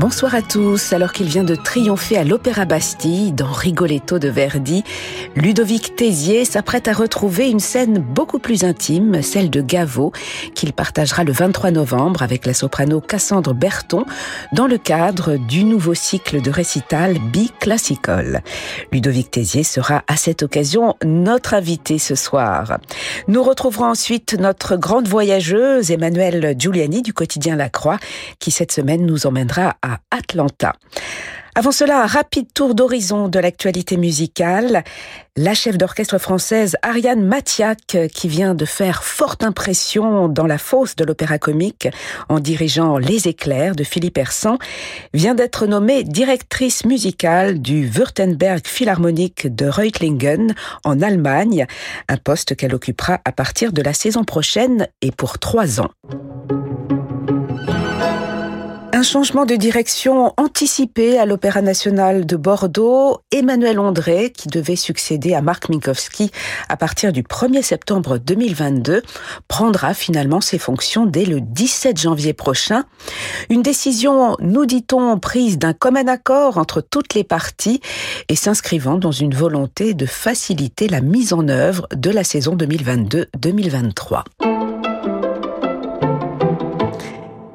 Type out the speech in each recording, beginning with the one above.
Bonsoir à tous. Alors qu'il vient de triompher à l'Opéra Bastille dans Rigoletto de Verdi, Ludovic Tézier s'apprête à retrouver une scène beaucoup plus intime, celle de Gaveau, qu'il partagera le 23 novembre avec la soprano Cassandre Berton dans le cadre du nouveau cycle de récital Bi-Classical. Ludovic Tézier sera à cette occasion notre invité ce soir. Nous retrouverons ensuite notre grande voyageuse Emmanuelle Giuliani du quotidien La Croix qui cette semaine nous emmènera à Atlanta. Avant cela, un rapide tour d'horizon de l'actualité musicale. La chef d'orchestre française Ariane Matiak, qui vient de faire forte impression dans la fosse de l'opéra comique en dirigeant Les éclairs de Philippe Hersan, vient d'être nommée directrice musicale du Württemberg Philharmonique de Reutlingen en Allemagne, un poste qu'elle occupera à partir de la saison prochaine et pour trois ans. Un changement de direction anticipé à l'Opéra national de Bordeaux. Emmanuel André, qui devait succéder à Marc Minkowski à partir du 1er septembre 2022, prendra finalement ses fonctions dès le 17 janvier prochain. Une décision, nous dit-on, prise d'un commun accord entre toutes les parties et s'inscrivant dans une volonté de faciliter la mise en œuvre de la saison 2022-2023.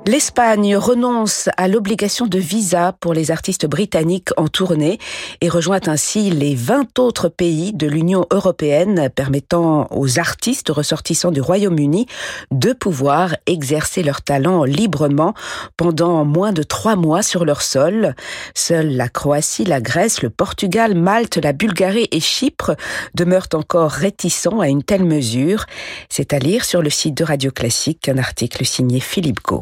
L'Espagne renonce à l'obligation de visa pour les artistes britanniques en tournée et rejoint ainsi les 20 autres pays de l'Union européenne permettant aux artistes ressortissants du Royaume-Uni de pouvoir exercer leur talent librement pendant moins de trois mois sur leur sol. Seules la Croatie, la Grèce, le Portugal, Malte, la Bulgarie et Chypre demeurent encore réticents à une telle mesure. C'est à lire sur le site de Radio Classique un article signé Philippe Gau.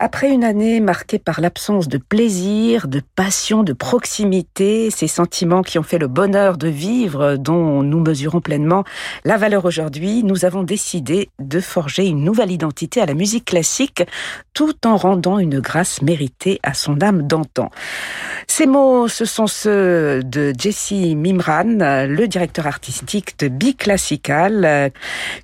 Après une année marquée par l'absence de plaisir, de passion, de proximité, ces sentiments qui ont fait le bonheur de vivre, dont nous mesurons pleinement la valeur aujourd'hui, nous avons décidé de forger une nouvelle identité à la musique classique, tout en rendant une grâce méritée à son âme d'antan. Ces mots, ce sont ceux de Jesse Mimran, le directeur artistique de Biclassical,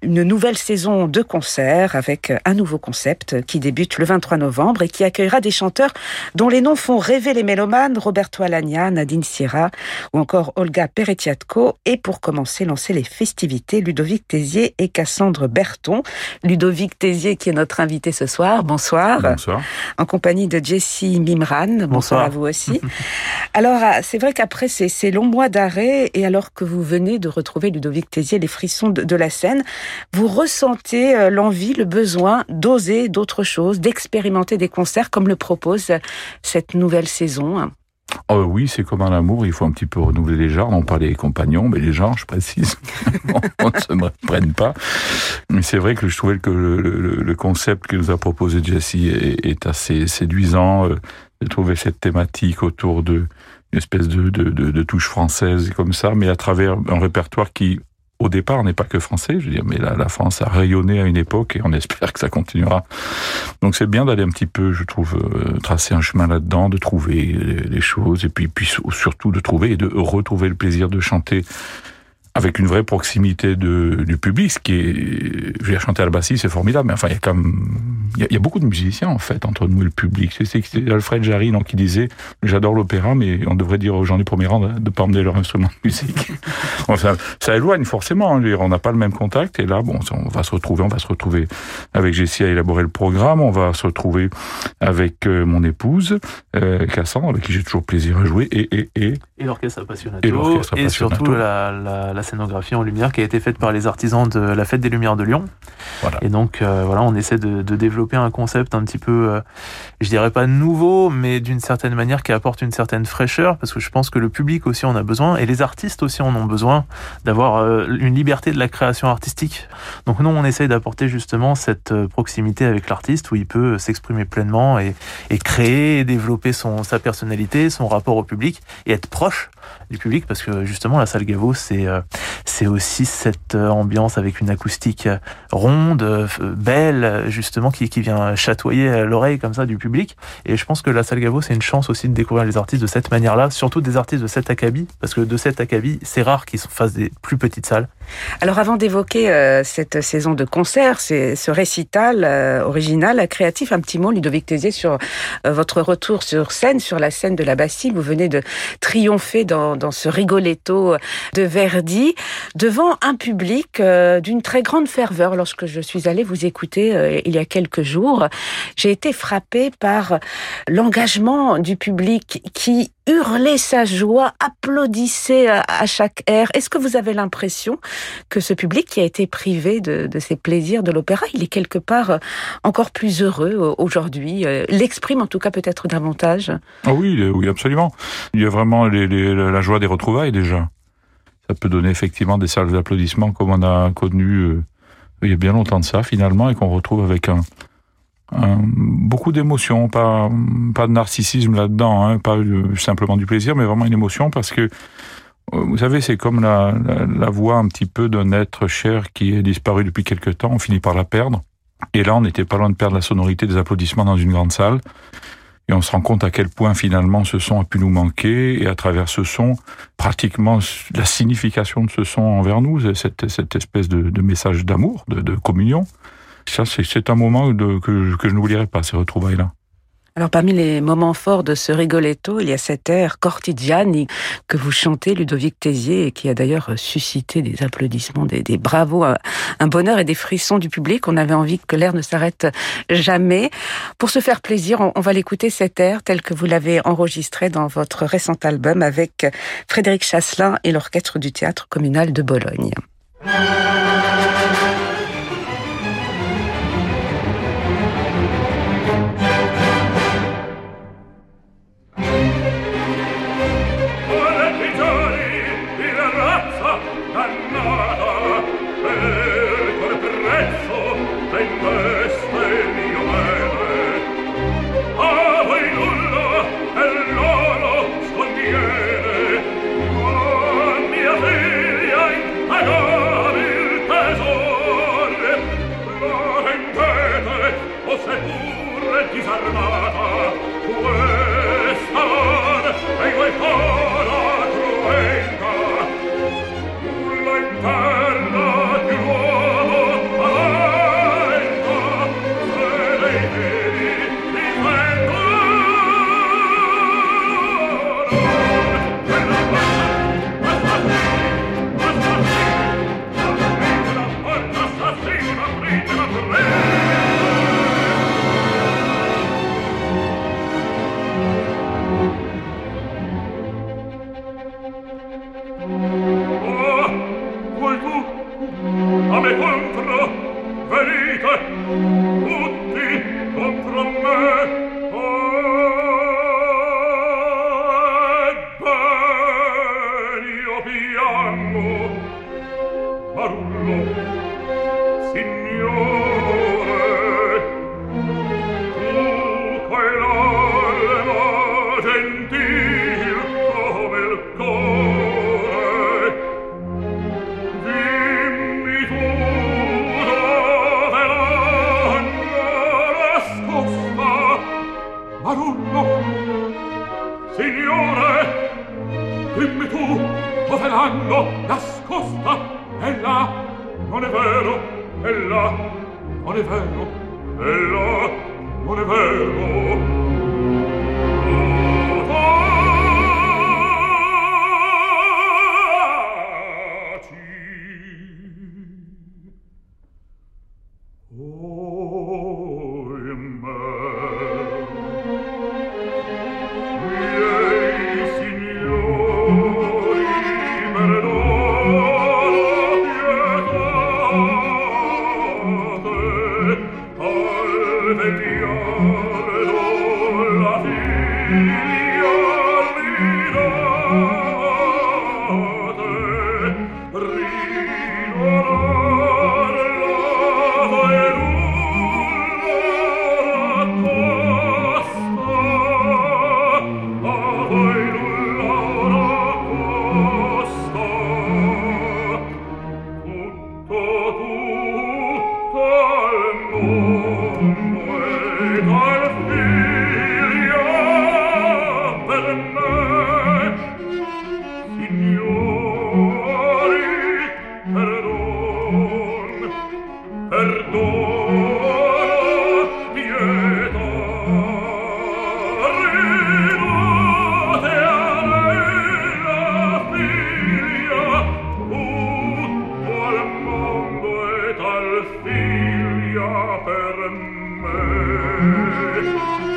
une nouvelle saison de concerts avec un nouveau concept qui débute le 23 novembre novembre et qui accueillera des chanteurs dont les noms font rêver les mélomanes, Roberto Alagna, Nadine Sierra ou encore Olga Peretiatko. Et pour commencer, lancer les festivités, Ludovic Tézier et Cassandre Berton. Ludovic Tézier qui est notre invité ce soir. Bonsoir. Bonsoir. En compagnie de Jessie Mimran. Bonsoir, à vous aussi. alors, ah, c'est vrai qu'après ces, ces, longs mois d'arrêt et alors que vous venez de retrouver Ludovic Tézier, les frissons de, de la scène, vous ressentez euh, l'envie, le besoin d'oser d'autres choses, d'expérimenter des concerts comme le propose cette nouvelle saison Oh oui, c'est comme un amour, il faut un petit peu renouveler les genres, non pas les compagnons, mais les genres, je précise. on ne se prenne pas. Mais c'est vrai que je trouvais que le, concept que nous a proposé Jesse est, assez séduisant, euh, de trouver cette thématique autour de une espèce de, de, de touche française comme ça, mais à travers un répertoire qui au départ n'est pas que français, je veux dire, mais la, la, France a rayonné à une époque et on espère que ça continuera. Donc c'est bien d'aller un petit peu, je trouve, euh, tracer un chemin là-dedans, de trouver les, choses et puis, puis surtout de trouver et de retrouver le plaisir de chanter avec une vraie proximité de, du public, ce qui est, je vais chanter à la bassiste, c'est formidable, mais enfin, il y a quand il y a, beaucoup de musiciens, en fait, entre nous et le public. C'est Alfred Jarry, donc, qui disait, j'adore l'opéra, mais on devrait dire aux gens du premier rang de ne pas emmener leur instrument de musique. ça éloigne forcément, hein, on n'a pas le même contact, et là, bon, on va se retrouver, on va se retrouver avec Jessie à élaborer le programme, on va se retrouver avec euh, mon épouse, euh, Cassandre, avec qui j'ai toujours plaisir à jouer, et, et, et, et l'orchestre appassionato, et, et surtout la, la, la scénographie en lumière qui a été faite par les artisans de la Fête des Lumières de Lyon. Voilà. Et donc, euh, voilà, on essaie de, de, développer un concept un petit peu, euh, je dirais pas nouveau, mais d'une certaine manière qui apporte une certaine fraîcheur, parce que je pense que le public aussi en a besoin, et les artistes aussi en ont besoin, d'avoir euh, une liberté de la création artistique. Donc nous, on essaye d'apporter justement cette euh, proximité avec l'artiste, où il peut s'exprimer pleinement et, et créer, et développer son, sa personnalité, son rapport au public, et être proche proche. Du public parce que justement la salle Gaveau c'est c'est aussi cette ambiance avec une acoustique ronde, belle justement qui, qui vient chatoyer l'oreille comme ça du public et je pense que la salle Gaveau c'est une chance aussi de découvrir les artistes de cette manière-là, surtout des artistes de cet acabit parce que de cet acabit c'est rare qu'ils fassent des plus petites salles. Alors avant d'évoquer cette saison de concert, ce récital original, créatif, un petit mot Ludovic Tézier sur votre retour sur scène, sur la scène de la Bastille. Vous venez de triompher dans ce rigoletto de Verdi devant un public euh, d'une très grande ferveur. Lorsque je suis allée vous écouter euh, il y a quelques jours, j'ai été frappée par l'engagement du public qui hurlait sa joie, applaudissait à chaque air. Est-ce que vous avez l'impression que ce public qui a été privé de, de ses plaisirs de l'opéra, il est quelque part encore plus heureux aujourd'hui, euh, l'exprime en tout cas peut-être davantage? Ah oui, oui, absolument. Il y a vraiment la joie des retrouvailles déjà. Ça peut donner effectivement des salles d'applaudissements comme on a connu euh, il y a bien longtemps de ça finalement et qu'on retrouve avec un, beaucoup d'émotions, pas, pas de narcissisme là-dedans, hein, pas simplement du plaisir, mais vraiment une émotion parce que, euh, vous savez, c'est comme la, la, voix un petit peu d'un être cher qui est disparu depuis quelque temps, on finit par la perdre. Et là, on n'était pas loin de perdre la sonorité des applaudissements dans une grande salle. Et on se rend compte à quel point finalement ce son a pu nous manquer et à travers ce son, pratiquement la signification de ce son envers nous, cette, cette espèce de, message d'amour, de, communion. Ça, c'est un moment que, que je n'oublierai pas, ces retrouvailles-là. Alors parmi les moments forts de ce rigoletto, il y a cet air Cortigiani que vous chantez, Ludovic Tézier, et qui a d'ailleurs suscité des applaudissements, des, des bravos, un bonheur et des frissons du public. On avait envie que l'air ne s'arrête jamais. Pour se faire plaisir, on, on va l'écouter cet air tel que vous l'avez enregistré dans votre récent album avec Frédéric Chasselin et l'orchestre du théâtre communal de Bologne. Thank you.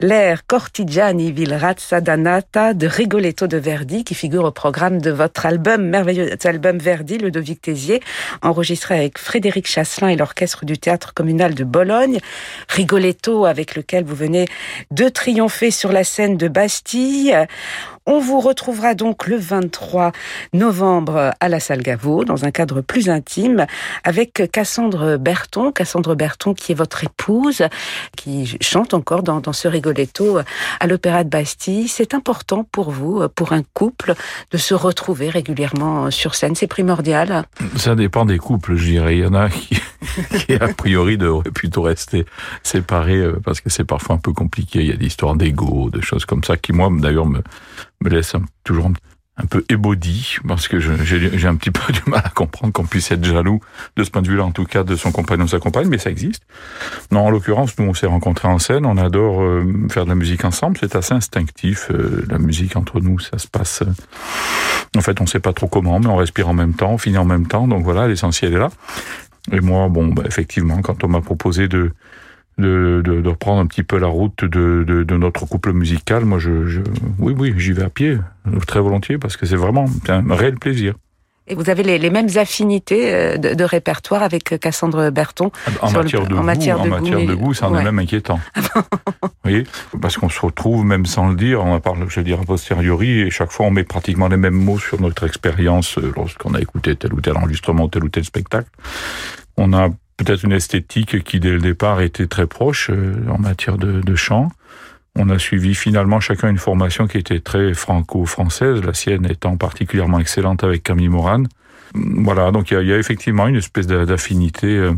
L'air Cortigiani vil razza danata de Rigoletto de Verdi qui figure au programme de votre album, merveilleux album Verdi, Ludovic Tézier, enregistré avec Frédéric Chasselin et l'orchestre du théâtre communal de Bologne. Rigoletto avec lequel vous venez de triompher sur la scène de Bastille. On vous retrouvera donc le 23 novembre à la salle Gaveau dans un cadre plus intime avec Cassandre Berton. Cassandre Berton qui est votre épouse, qui chante encore dans, ce rigoletto à l'Opéra de Bastille. C'est important pour vous, pour un couple, de se retrouver régulièrement sur scène. C'est primordial. Ça dépend des couples, je dirais. Il y en a qui, qui a priori devraient plutôt rester séparés euh, parce que c'est parfois un peu compliqué. Il y a des histoires d'ego, de choses comme ça qui, moi, d'ailleurs, me, me laisse toujours un peu ébaudi, parce que j'ai un petit peu du mal à comprendre qu'on puisse être jaloux de ce point de vue-là, en tout cas de son compagnon ou sa compagne, mais ça existe. Non, en l'occurrence, nous on s'est rencontrés en scène, on adore euh, faire de la musique ensemble, c'est assez instinctif, euh, la musique entre nous, ça se passe... Euh, en fait, on sait pas trop comment, mais on respire en même temps, on finit en même temps, donc voilà, l'essentiel est là. Et moi, bon, bah, effectivement, quand on m'a proposé de de, de, de, reprendre un petit peu la route de, notre couple musical. Moi, je, je oui, oui, j'y vais à pied, très volontiers, parce que c'est vraiment un réel plaisir. Et vous avez les, les mêmes affinités euh, de, répertoire avec Cassandre Berton En matière de goût, en matière de, matière de goût, ça en est même inquiétant. vous voyez Parce qu'on se retrouve, même sans le dire, on en parle, je veux dire, a posteriori, et chaque fois on met pratiquement les mêmes mots sur notre expérience euh, lorsqu'on a écouté tel ou tel enregistrement, tel ou tel spectacle. On a peut-être une esthétique qui dès le départ était très proche euh, en matière de, de, chant. On a suivi finalement chacun une formation qui était très franco-française, la sienne étant particulièrement excellente avec Camille Moran. Voilà, donc il y, y a, effectivement une espèce d'affinité euh,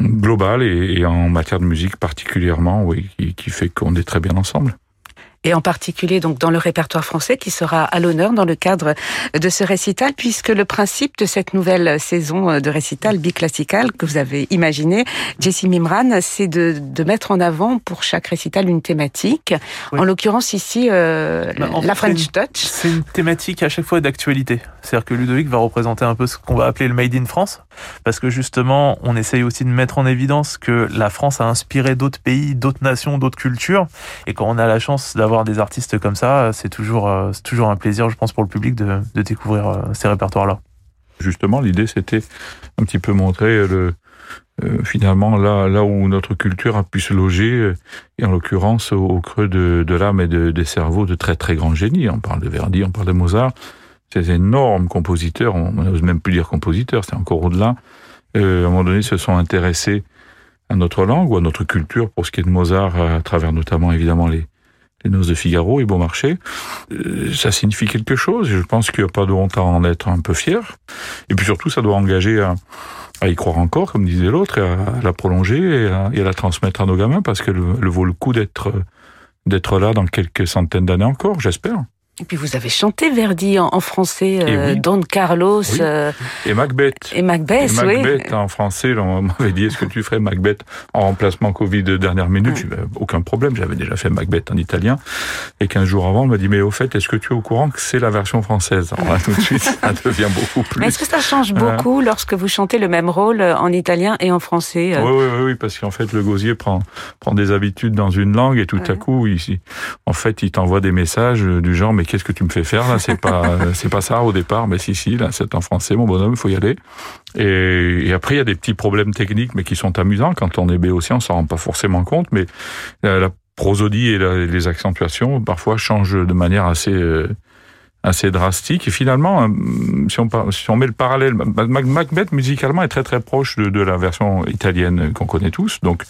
globale et, et, en matière de musique particulièrement, oui, qui, qui fait qu'on est très bien ensemble et en particulier donc dans le répertoire français qui sera à l'honneur dans le cadre de ce récital, puisque le principe de cette nouvelle saison de récital biclassical que vous avez imaginé, Jessie Mimran, c'est de, de, mettre en avant pour chaque récital une thématique. Oui. En l'occurrence ici, euh, bah, la French Touch. C'est une thématique à chaque fois d'actualité. C'est-à-dire que Ludovic va représenter un peu ce qu'on va appeler le Made in France, parce que justement, on essaye aussi de mettre en évidence que la France a inspiré d'autres pays, d'autres nations, d'autres cultures, et quand on a la chance d'avoir avoir des artistes comme ça, c'est toujours, euh, toujours un plaisir, je pense, pour le public de, découvrir euh, ces répertoires-là. Justement, l'idée, c'était un petit peu montrer le, euh, finalement là, là où notre culture a pu se loger, et en l'occurrence au, au, creux de, de l'âme et de, des cerveaux de très très grands génies. On parle de Verdi, on parle de Mozart, ces énormes compositeurs, on n'ose même plus dire compositeurs, c'est encore au-delà, euh, à un moment donné se sont intéressés à notre langue ou à notre culture pour ce qui est de Mozart, à travers notamment évidemment les, les noces de Figaro et Beaumarchais, euh, ça signifie quelque chose. Je pense qu'il n'y a pas de honte à en être un peu fier. Et puis surtout, ça doit engager à, à y croire encore, comme disait l'autre, et à, la prolonger et à, et à, la transmettre à nos gamins, parce qu'elle le vaut le coup d'être d'être là dans quelques centaines d'années encore, j'espère. Et puis vous avez chanté Verdi en, en français, euh, oui. Don Carlos. Oui. Euh, et Macbeth. Et Macbeth, et Macbeth oui. en français, on m'avait dit est-ce que tu ferais Macbeth en remplacement Covid de dernière minute oui. Aucun problème, j'avais déjà fait Macbeth en italien. Et 15 jours avant, on m'a dit mais au fait, est-ce que tu es au courant que c'est la version française? Alors là, tout de suite, ça devient beaucoup plus. Est-ce que ça change beaucoup euh... lorsque vous chantez le même rôle en italien et en français Oui, oui, oui, parce qu'en fait, le gosier prend, prend des habitudes dans une langue et tout ouais. à coup, ici, en fait, il t'envoie des messages du genre mais qu'est-ce que tu me fais faire là? C'est pas c'est pas ça au départ mais si si là c'est en français mon bonhomme il faut y aller et, et, après il y a des petits problèmes techniques mais qui sont amusants quand on est béotien on s'en rend pas forcément compte mais la, la prosodie et les accentuations parfois changent de manière assez assez drastique. Et finalement, si on, si on met le parallèle, Macbeth musicalement est très très proche de, de la version italienne qu'on connaît tous. Donc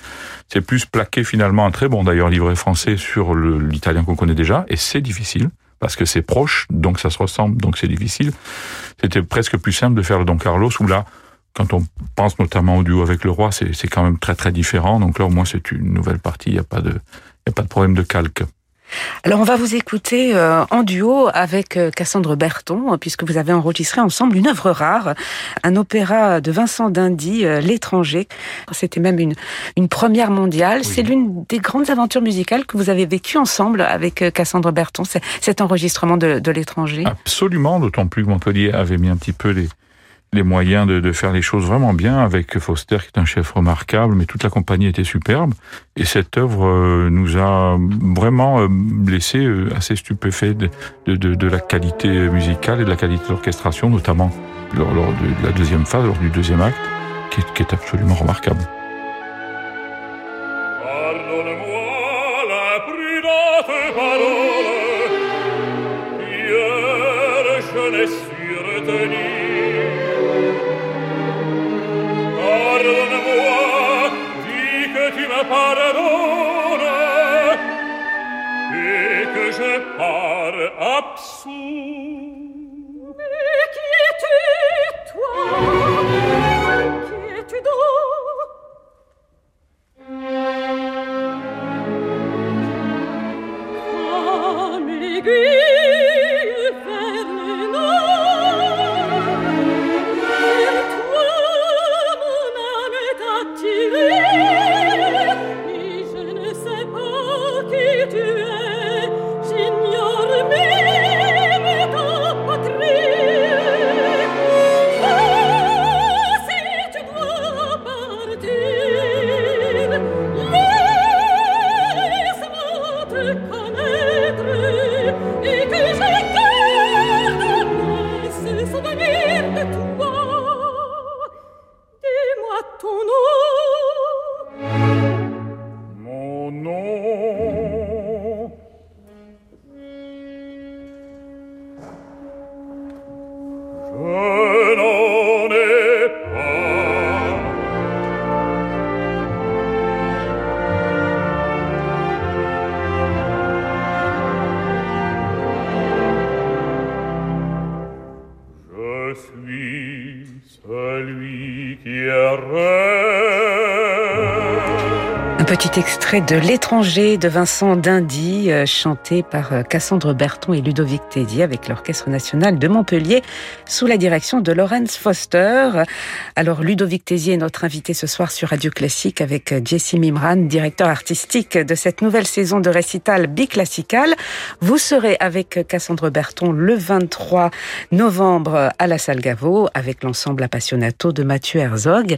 c'est plus plaqué finalement un très bon d'ailleurs livret français sur l'italien qu'on connaît déjà. Et c'est difficile parce que c'est proche, donc ça se ressemble, donc c'est difficile. C'était presque plus simple de faire le Don Carlos où là, quand on pense notamment au duo avec le roi, c'est quand même très très différent. Donc là, au moins, c'est une nouvelle partie. Il n'y a pas de, a pas de problème de calque. Alors on va vous écouter euh, en duo avec euh, Cassandre Berton, puisque vous avez enregistré ensemble une œuvre rare, un opéra de Vincent Dindy, euh, L'étranger. C'était même une, une première mondiale. C'est l'une des grandes aventures musicales que vous avez vécues ensemble avec Cassandre Berton, cet enregistrement de, de L'étranger. Absolument, d'autant plus que Montpellier avait mis un petit peu les, les moyens de, de, faire les choses vraiment bien avec Foster qui est un chef remarquable, mais toute la compagnie était superbe. Et cette œuvre euh, nous a vraiment euh, laissé euh, assez stupéfaits de, de, de, la qualité musicale et de la qualité d'orchestration, notamment lors, de la deuxième phase, lors du deuxième acte, qui est absolument remarquable. pardonne et que je pars absous. Petit extrait de L'étranger de Vincent Dindy, euh, chanté par euh, Cassandre Berton et Ludovic Tédier avec l'Orchestre national de Montpellier sous la direction de Laurence Foster. Alors Ludovic Tézier est notre invité ce soir sur Radio Classique avec euh, Jessie Mimran, directeur artistique de cette nouvelle saison de récital biclassical. Vous serez avec Cassandre Berton le 23 novembre à la Salle Gaveau avec l'ensemble Appassionato de Mathieu Herzog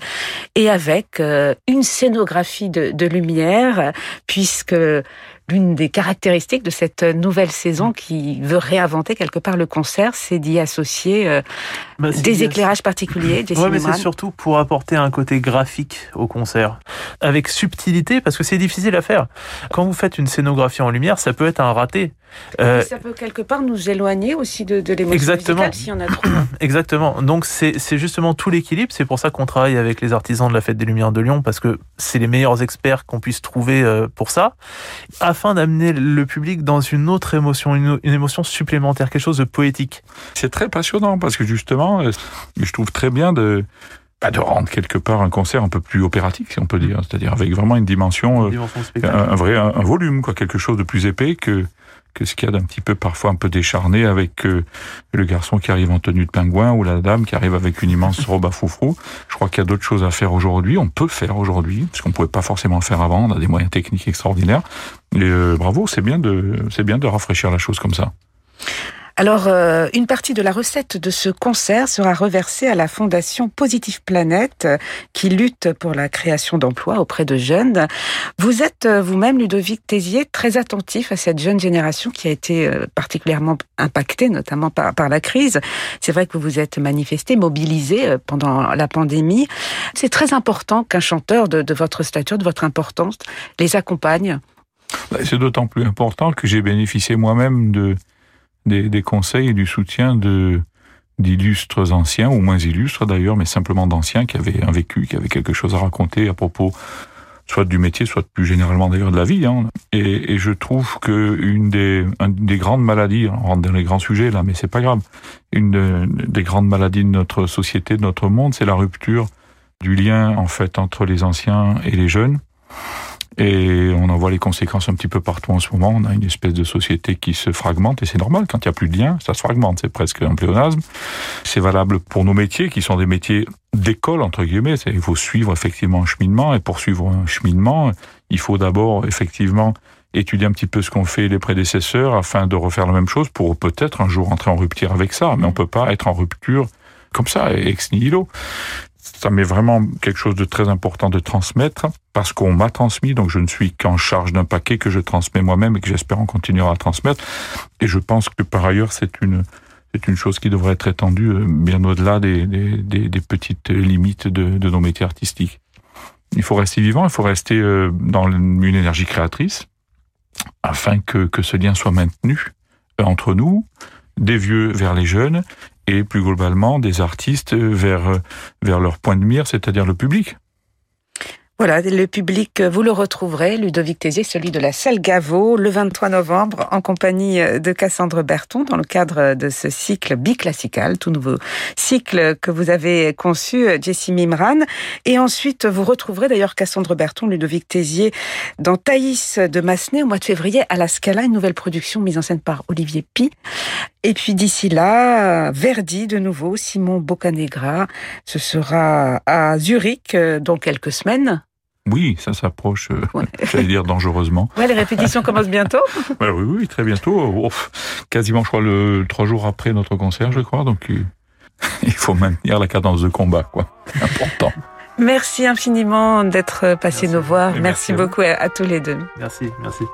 et avec une scénographie de, de lumière, puisque l'une des caractéristiques de cette nouvelle saison mm. qui veut réinventer quelque part le concert, c'est d'y associer euh, bah, des éclairages particuliers. Oui, mais c'est surtout pour apporter un côté graphique au concert, avec subtilité, parce que c'est difficile à faire. Quand vous faites une scénographie en lumière, ça peut être un raté. Euh, ça peut quelque part nous éloigner aussi de, de l'émotion Exactement. s'il y en a trop. Exactement. Donc c'est justement tout l'équilibre. C'est pour ça qu'on travaille avec les artisans de la Fête des Lumières de Lyon, parce que c'est les meilleurs experts qu'on puisse trouver euh, pour ça, afin d'amener le public dans une autre émotion, une, émotion supplémentaire, quelque chose de poétique. C'est très passionnant, parce que justement, euh, je trouve très bien de bah, de rendre quelque part un concert un peu plus opératique, si on peut dire, c'est-à-dire avec vraiment une dimension, un, vrai un, volume, quoi, quelque chose de plus épais que que ce qu'il y a d'un petit peu parfois un peu décharné avec euh, le garçon qui arrive en tenue de pingouin ou la dame qui arrive avec une immense robe à foufrou. Je crois qu'il y a d'autres choses à faire aujourd'hui. On peut faire aujourd'hui, parce qu'on pouvait pas forcément faire avant. On a des moyens techniques extraordinaires. Et euh, bravo, c'est bien de c'est bien de rafraîchir la chose comme ça. Alors, euh, une partie de la recette de ce concert sera reversée à la Fondation Positive Planète, euh, qui lutte pour la création d'emplois auprès de jeunes. Vous êtes euh, vous-même, Ludovic Tézier, très attentif à cette jeune génération qui a été particulièrement impactée, notamment par, par la crise. C'est vrai que vous vous êtes manifesté, mobilisé pendant la pandémie. C'est très important qu'un chanteur de, de votre stature, de votre importance, les accompagne Bah, c'est d'autant plus important que j'ai bénéficié moi-même de, des, conseils et du soutien de d'illustres anciens, ou moins illustres d'ailleurs, mais simplement d'anciens qui avaient un vécu, qui avaient quelque chose à raconter à propos soit du métier, soit plus généralement d'ailleurs de la vie. Hein. Et, je trouve que une des, des grandes maladies, on rentre dans les grands sujets là, mais c'est pas grave, une des grandes maladies de notre société, de notre monde, c'est la rupture du lien en fait entre les anciens et les jeunes. Et on en voit les conséquences un petit peu partout en ce moment. On a une espèce de société qui se fragmente, et c'est normal, quand il n'y a plus de lien, ça se fragmente, c'est presque un pléonasme. C'est valable pour nos métiers, qui sont des métiers d'école, entre guillemets. Il faut suivre effectivement un cheminement, et pour suivre un cheminement, il faut d'abord effectivement étudier un petit peu ce qu'ont fait les prédécesseurs afin de refaire la même chose pour peut-être un jour entrer en rupture avec ça. Mais on peut pas être en rupture comme ça, ex nihilo ça m'est vraiment quelque chose de très important de transmettre parce qu'on m'a transmis, donc je ne suis qu'en charge d'un paquet que je transmets moi-même et que j'espère en continuera à transmettre. Et je pense que par ailleurs, c'est une c'est une chose qui devrait être étendue euh, bien au-delà des, des, des, petites limites de, de nos métiers artistiques. Il faut rester vivant, il faut rester euh, dans une énergie créatrice afin que, que ce lien soit maintenu euh, entre nous, des vieux vers les jeunes, et plus globalement des artistes vers, vers leur point de mire, c'est-à-dire le public. Voilà, le public, vous le retrouverez, Ludovic Tézier, celui de la salle Gaveau, le 23 novembre, en compagnie de Cassandre Berton, dans le cadre de ce cycle biclassical, tout nouveau cycle que vous avez conçu, Jessie Mimran. Et ensuite, vous retrouverez d'ailleurs Cassandre Berton, Ludovic Tézier, dans Thaïs de Massenet, au mois de février, à la Scala, une nouvelle production mise en scène par Olivier Pi. Et puis d'ici là, Verdi de nouveau, Simon Boccanegra. Ce sera à Zurich euh, dans quelques semaines. Oui, ça s'approche, euh, j'allais dire dangereusement. Ouais, les répétitions commencent bientôt. oui, oui, très bientôt. quasiment, je crois, le trois jours après notre concert, je crois. Donc, euh, il faut maintenir la cadence de combat, quoi. Important. Merci infiniment d'être passé nous voir. Merci, beaucoup à tous les deux. Merci, merci.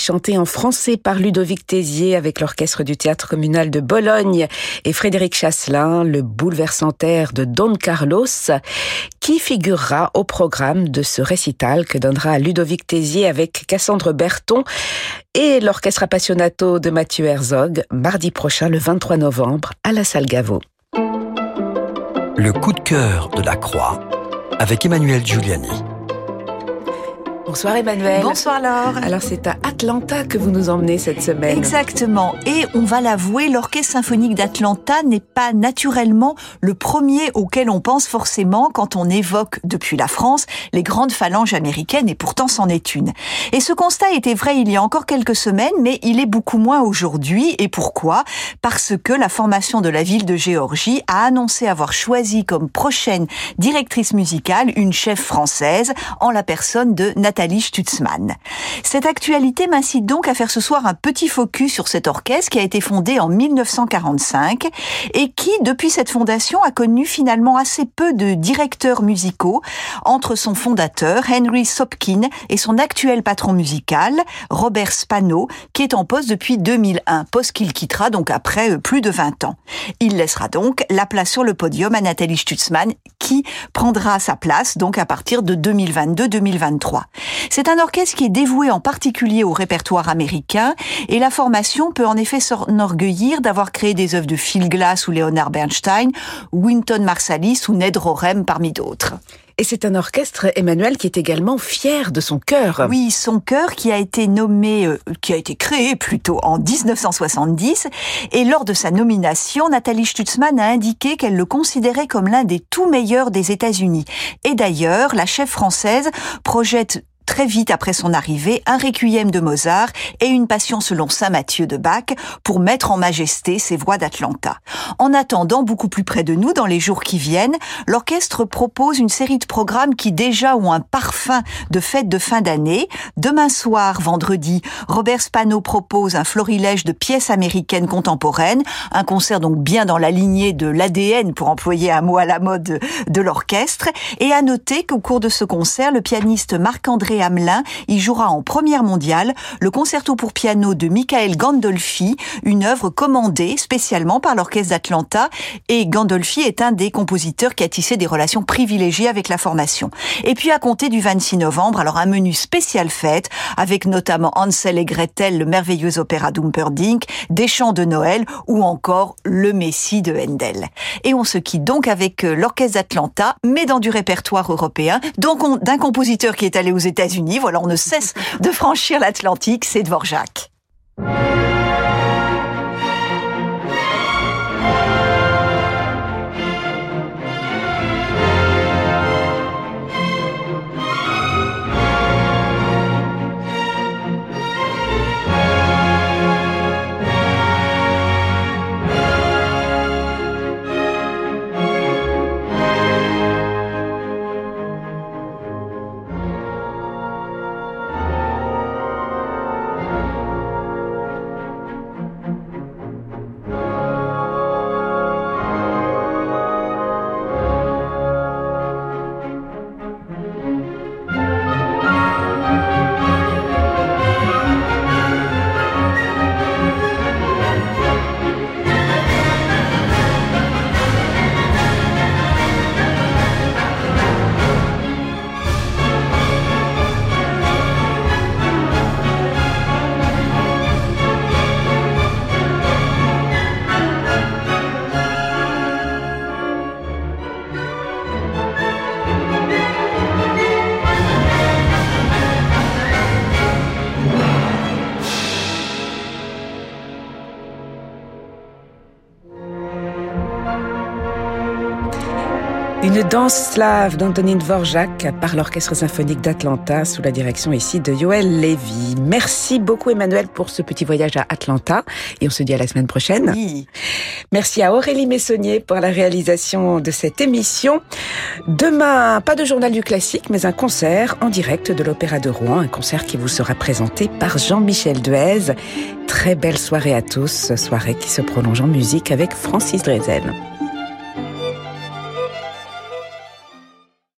Chanté en français par Ludovic Tézier avec l'orchestre du théâtre communal de Bologne et Frédéric Chasselin, le bouleversant air de Don Carlos, qui figurera au programme de ce récital que donnera Ludovic Tézier avec Cassandre Berton et l'orchestre appassionato de Mathieu Herzog mardi prochain le 23 novembre à la salle Gaveau. Le coup de cœur de la Croix avec Emmanuel Giuliani. Bonsoir Emmanuel. Bonsoir Laure. Alors c'est à Atlanta que vous nous emmenez cette semaine. Exactement. Et on va l'avouer, l'Orchestre symphonique d'Atlanta n'est pas naturellement le premier auquel on pense forcément quand on évoque depuis la France les grandes phalanges américaines et pourtant c'en est une. Et ce constat était vrai il y a encore quelques semaines mais il est beaucoup moins aujourd'hui. Et pourquoi? Parce que la formation de la ville de Géorgie a annoncé avoir choisi comme prochaine directrice musicale une chef française en la personne de Nathalie Stutzmann. Cette actualité m'incite donc à faire ce soir un petit focus sur cet orchestre qui a été fondé en 1945 et qui, depuis cette fondation, a connu finalement assez peu de directeurs musicaux entre son fondateur, Henry Sopkin, et son actuel patron musical, Robert Spano, qui est en poste depuis 2001, poste qu'il quittera donc après euh, plus de 20 ans. Il laissera donc la place sur le podium à Nathalie Stutzmann, qui prendra sa place donc à partir de 2022-2023. C'est un orchestre qui est dévoué en particulier au répertoire américain et la formation peut en effet s'enorgueillir d'avoir créé des œuvres de Phil Glass ou Leonard Bernstein, Winton Marsalis ou Ned Rorem parmi d'autres. Et c'est un orchestre, Emmanuel, qui est également fier de son chœur. Oui, son chœur qui a été nommé, euh, qui a été créé plutôt en 1970. Et lors de sa nomination, Nathalie Stutzmann a indiqué qu'elle le considérait comme l'un des tout meilleurs des États-Unis. Et d'ailleurs, la chef française projette très vite après son arrivée un requiem de Mozart et une passion selon Saint Matthieu de Bach pour mettre en majesté ses voix d'Atlanta. En attendant, beaucoup plus près de nous, dans les jours qui viennent, l'orchestre propose une série de programmes qui déjà ont un parfum de fête de fin d'année. Demain soir, vendredi, Robert Spano propose un florilège de pièces américaines contemporaines, un concert donc bien dans la lignée de l'ADN, pour employer un mot à la mode de l'orchestre. Et à noter qu'au cours de ce concert, le pianiste Marc-André Hamelin y jouera en première mondiale le concerto pour piano de Michael Gandolfi, une œuvre commandée spécialement par l'orchestre d'Atlanta. Et Gandolfi est un des compositeurs qui a tissé des relations privilégiées avec la formation. Et puis à compter du 26 novembre, alors un menu spécial fête avec notamment Hansel et Gretel, le merveilleux opéra d'Humperdinck, des chants de Noël ou encore le Messie de Handel. Et on se quitte donc avec euh, l'orchestre d'Atlanta, mais dans du répertoire européen, donc d'un compositeur qui est allé aux États-Unis unis Voilà, on ne cesse de franchir l'Atlantique, c'est Dvorak. Danse slave d'Antonin Dvorak par l'Orchestre symphonique d'Atlanta sous la direction ici de Yoel Levy. Merci beaucoup Emmanuel pour ce petit voyage à Atlanta et on se dit à la semaine prochaine. Merci à Aurélie Messonnier pour la réalisation de cette émission. Demain, pas de journal du classique, mais un concert en direct de l'Opéra de Rouen, un concert qui vous sera présenté par Jean-Michel Duez. Très belle soirée à tous, soirée qui se prolonge en musique avec Francis Drezel.